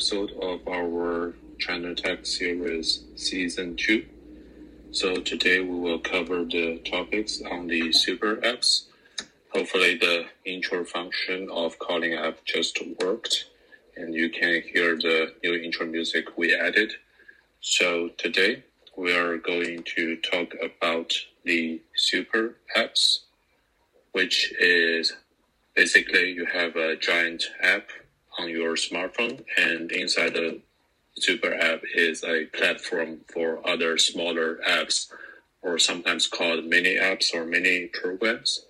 episode of our China Tech series, season two. So today we will cover the topics on the super apps. Hopefully the intro function of calling app just worked and you can hear the new intro music we added. So today we are going to talk about the super apps, which is basically you have a giant app on your smartphone and inside the super app is a platform for other smaller apps or sometimes called mini apps or mini programs.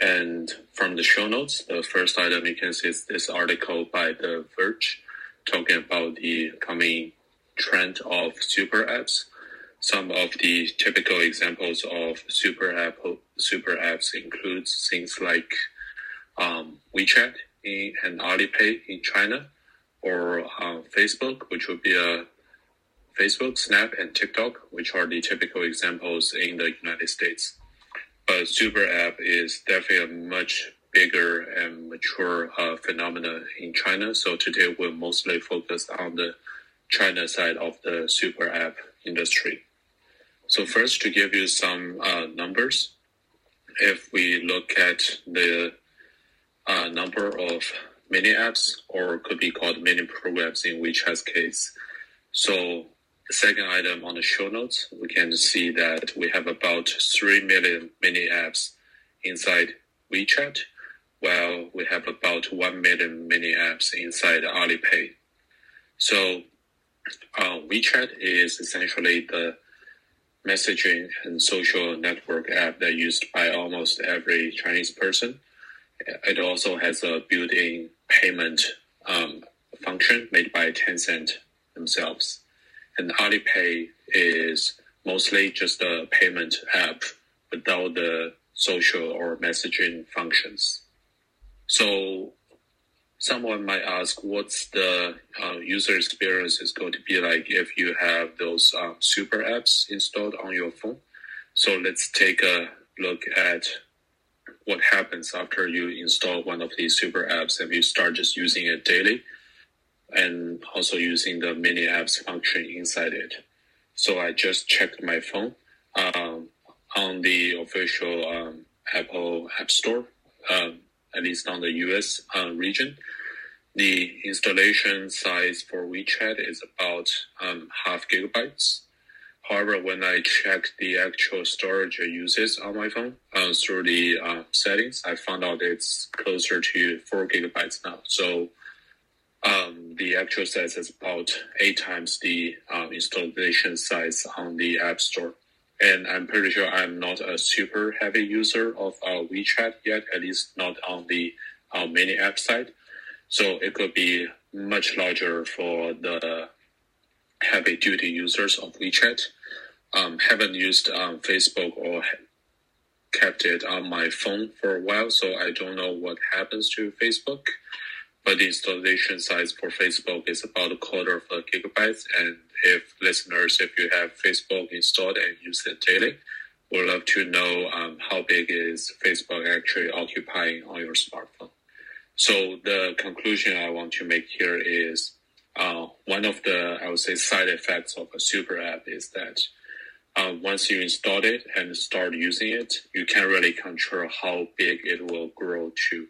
And from the show notes, the first item you can see is this article by The Verge talking about the coming trend of super apps. Some of the typical examples of super app super apps includes things like um, WeChat in, and Alipay in China, or uh, Facebook, which would be a Facebook, Snap, and TikTok, which are the typical examples in the United States. But super app is definitely a much bigger and mature uh, phenomenon in China. So today we're mostly focused on the China side of the super app industry. So first, to give you some uh, numbers, if we look at the uh, number of mini apps, or could be called mini programs in WeChat's case. So the second item on the show notes, we can see that we have about 3 million mini apps inside WeChat, while we have about 1 million mini apps inside Alipay. So uh, WeChat is essentially the messaging and social network app that used by almost every Chinese person. It also has a built-in payment um, function made by Tencent themselves. And Alipay is mostly just a payment app without the social or messaging functions. So someone might ask what's the uh, user experience is going to be like if you have those um, super apps installed on your phone. So let's take a look at what happens after you install one of these super apps and you start just using it daily and also using the mini apps function inside it. So I just checked my phone um, on the official um, Apple App Store, um, at least on the US uh, region. The installation size for WeChat is about um, half gigabytes. However, when I check the actual storage uses on my phone uh, through the uh, settings, I found out it's closer to four gigabytes now. So um, the actual size is about eight times the um, installation size on the App Store. And I'm pretty sure I'm not a super heavy user of uh, WeChat yet, at least not on the uh, mini app side. So it could be much larger for the heavy duty users of WeChat. Um, haven't used um, Facebook or kept it on my phone for a while, so I don't know what happens to Facebook but the installation size for Facebook is about a quarter of a gigabyte. And if listeners, if you have Facebook installed and use it daily, would love to know um, how big is Facebook actually occupying on your smartphone. So the conclusion I want to make here is uh, one of the I would say side effects of a super app is that uh, once you install it and start using it, you can't really control how big it will grow to.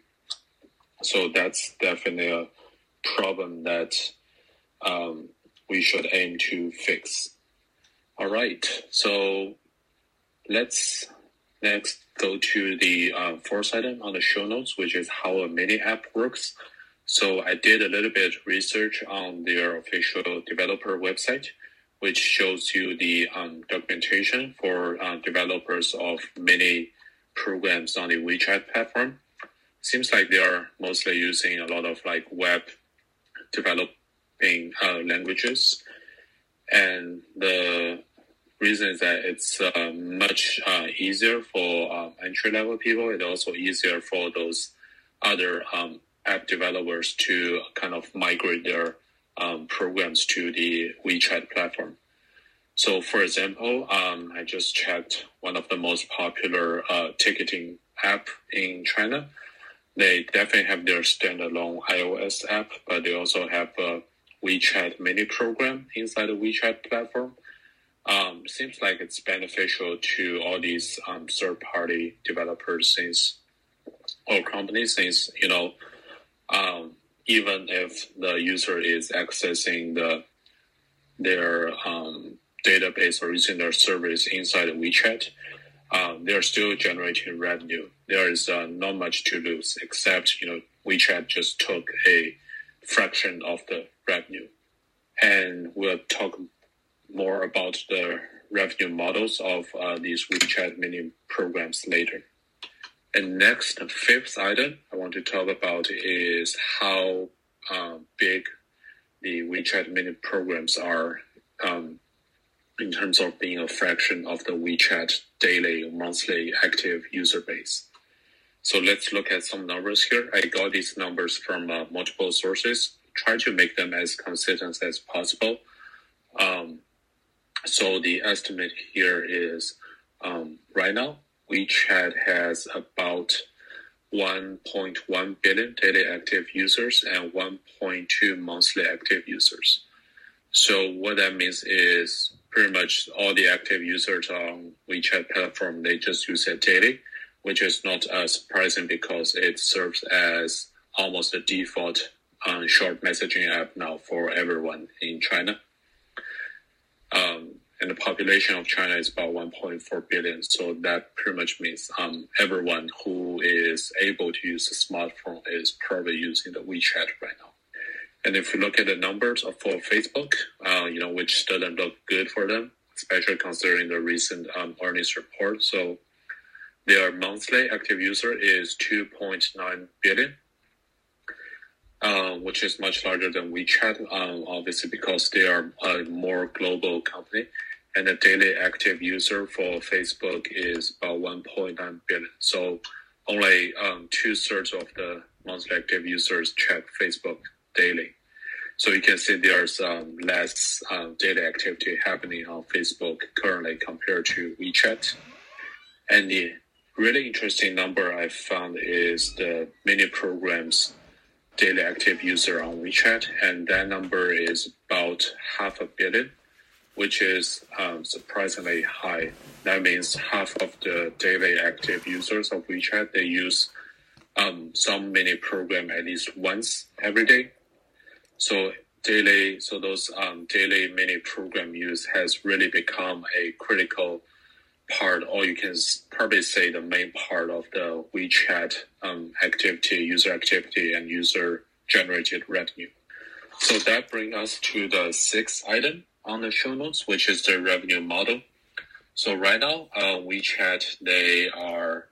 So that's definitely a problem that um, we should aim to fix. All right, so let's next go to the uh, fourth item on the show notes, which is how a mini app works. So I did a little bit research on their official developer website, which shows you the um, documentation for uh, developers of mini programs on the WeChat platform seems like they are mostly using a lot of like web developing uh, languages, and the reason is that it's uh, much uh, easier for um, entry level people. It's also easier for those other um, app developers to kind of migrate their um, programs to the WeChat platform. So, for example, um, I just checked one of the most popular uh, ticketing app in China they definitely have their standalone iOS app, but they also have a WeChat mini program inside the WeChat platform. Um, seems like it's beneficial to all these um, third-party developers since or companies since you know um, even if the user is accessing the their um, database or using their service inside WeChat, um, they're still generating revenue. There is uh, not much to lose, except you know WeChat just took a fraction of the revenue, and we'll talk more about the revenue models of uh, these WeChat mini programs later. And next, the fifth item I want to talk about is how um, big the WeChat mini programs are um, in terms of being a fraction of the WeChat daily monthly active user base. So let's look at some numbers here. I got these numbers from uh, multiple sources. Try to make them as consistent as possible. Um, so the estimate here is um, right now WeChat has about 1.1 billion daily active users and 1.2 monthly active users. So what that means is pretty much all the active users on WeChat platform they just use it daily, which is not surprising because it serves as almost a default um, short messaging app now for everyone in China. And the population of China is about 1.4 billion. So that pretty much means um, everyone who is able to use a smartphone is probably using the WeChat right now. And if you look at the numbers for Facebook, uh, you know, which doesn't look good for them, especially considering the recent um, earnings report. So their monthly active user is 2.9 billion, uh, which is much larger than WeChat, um, obviously because they are a more global company and the daily active user for Facebook is about 1.9 billion. So only um, two thirds of the monthly active users check Facebook daily. So you can see there's um, less um, daily activity happening on Facebook currently compared to WeChat. And the really interesting number I found is the mini programs daily active user on WeChat, and that number is about half a billion which is um, surprisingly high. That means half of the daily active users of WeChat they use um, some mini program at least once every day. So daily, so those um, daily mini program use has really become a critical part, or you can probably say the main part of the WeChat um, activity, user activity, and user generated revenue. So that brings us to the sixth item, on the show notes, which is the revenue model. So right now, uh, WeChat they are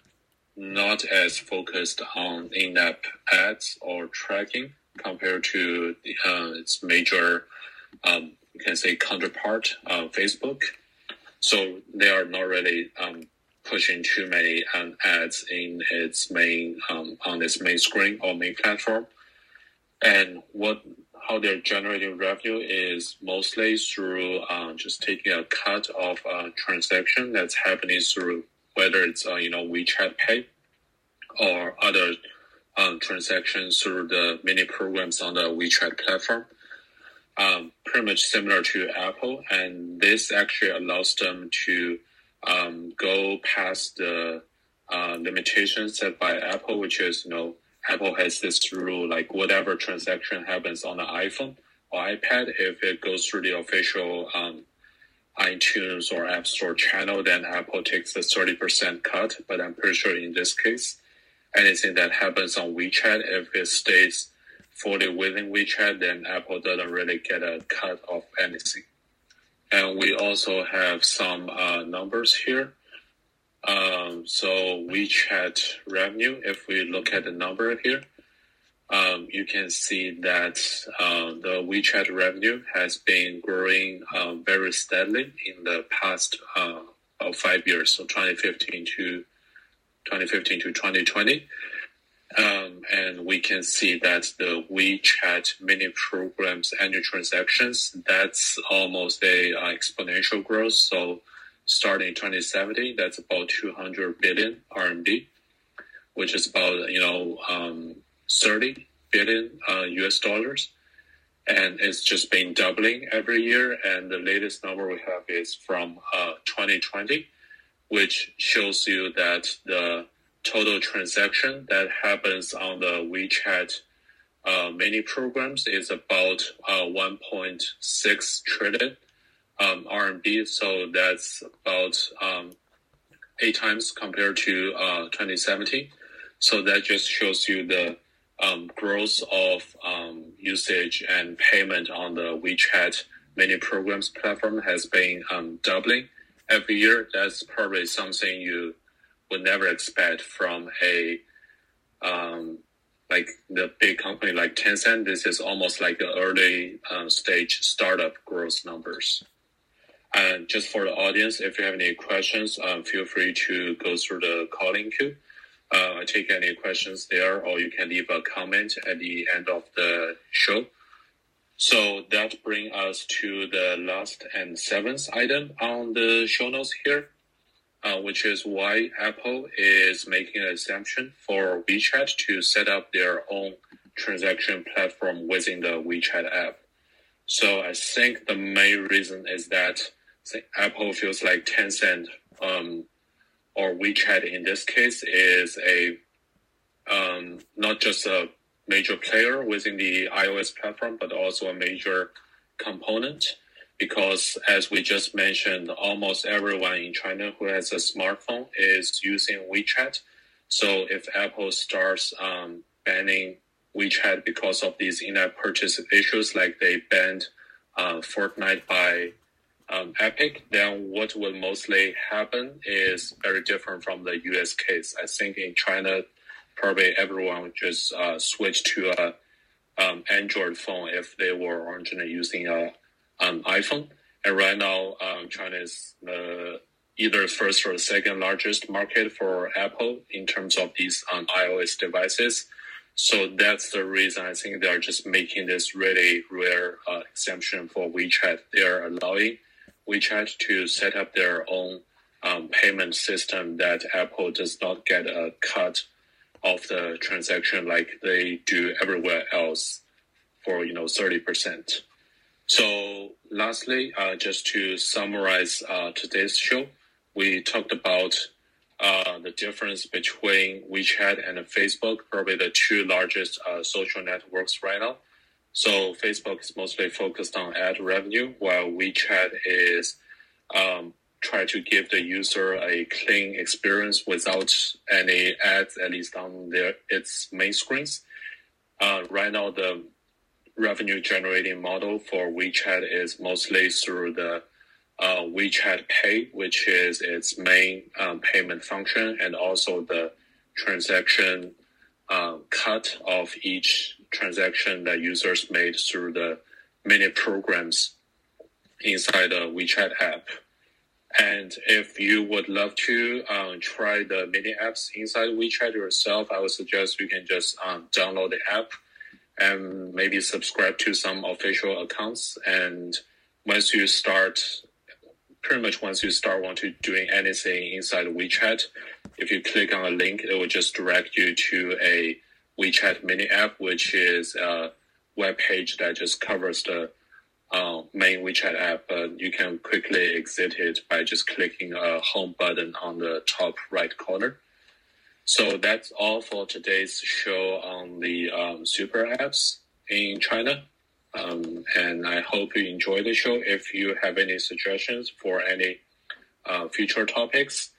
not as focused on in-app ads or tracking compared to uh, its major, um, you can say counterpart, uh, Facebook. So they are not really um, pushing too many um, ads in its main um, on its main screen or main platform. And what how they're generating revenue is mostly through uh, just taking a cut of a transaction that's happening through whether it's uh, you know WeChat Pay or other um, transactions through the mini programs on the WeChat platform. Um, pretty much similar to Apple, and this actually allows them to um, go past the uh, limitations set by Apple, which is you know Apple has this rule like whatever transaction happens on the iPhone or iPad, if it goes through the official um, iTunes or App Store channel, then Apple takes a 30% cut. But I'm pretty sure in this case, anything that happens on WeChat, if it stays fully within WeChat, then Apple doesn't really get a cut of anything. And we also have some uh, numbers here. Um, so WeChat revenue, if we look at the number here, um, you can see that uh, the WeChat revenue has been growing um, very steadily in the past uh, five years, so 2015 to 2015 to 2020. Um, and we can see that the WeChat mini programs annual transactions, that's almost a uh, exponential growth. So starting in 2017, that's about 200 billion RMB. which is about you know um, 30 billion uh, US dollars, and it's just been doubling every year. And the latest number we have is from uh, 2020, which shows you that the total transaction that happens on the WeChat uh, mini programs is about uh, 1.6 trillion um, RMB. So that's about um, eight times compared to uh, 2017. So that just shows you the um, growth of um, usage and payment on the WeChat mini programs platform has been um, doubling every year. That's probably something you would never expect from a um, like the big company like Tencent. This is almost like the early uh, stage startup growth numbers. And just for the audience, if you have any questions, um, feel free to go through the calling queue. Uh, I take any questions there, or you can leave a comment at the end of the show. So that brings us to the last and seventh item on the show notes here, uh, which is why Apple is making an exemption for WeChat to set up their own transaction platform within the WeChat app. So I think the main reason is that Apple feels like Tencent um, or WeChat in this case is a um, not just a major player within the iOS platform, but also a major component. Because as we just mentioned, almost everyone in China who has a smartphone is using WeChat. So if Apple starts um, banning WeChat because of these in-app purchase issues, like they banned uh, Fortnite by um, Epic, then what will mostly happen is very different from the US case. I think in China, probably everyone just uh, switch to a um, Android phone if they were originally using a um, iPhone. And right now, um, China is the either first or second largest market for Apple in terms of these um, iOS devices. So that's the reason I think they are just making this really rare uh, exemption for WeChat. They are allowing WeChat to set up their own um, payment system that Apple does not get a cut of the transaction like they do everywhere else for you know 30%. So lastly, uh, just to summarize uh, today's show, we talked about uh, the difference between WeChat and Facebook, probably the two largest uh, social networks right now. So Facebook is mostly focused on ad revenue, while WeChat is um, try to give the user a clean experience without any ads, at least on their its main screens. Uh, right now, the revenue generating model for WeChat is mostly through the uh, WeChat Pay, which is its main um, payment function, and also the transaction uh, cut of each transaction that users made through the mini programs inside the WeChat app. And if you would love to um, try the mini apps inside WeChat yourself, I would suggest you can just um, download the app and maybe subscribe to some official accounts. And once you start, pretty much once you start want to doing anything inside WeChat, if you click on a link, it will just direct you to a WeChat mini app, which is a web page that just covers the uh, main WeChat app. But you can quickly exit it by just clicking a home button on the top right corner. So that's all for today's show on the um, super apps in China. Um, and I hope you enjoy the show. If you have any suggestions for any uh, future topics,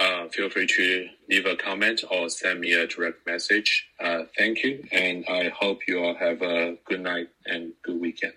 uh, feel free to leave a comment or send me a direct message. Uh, thank you, and I hope you all have a good night and good weekend.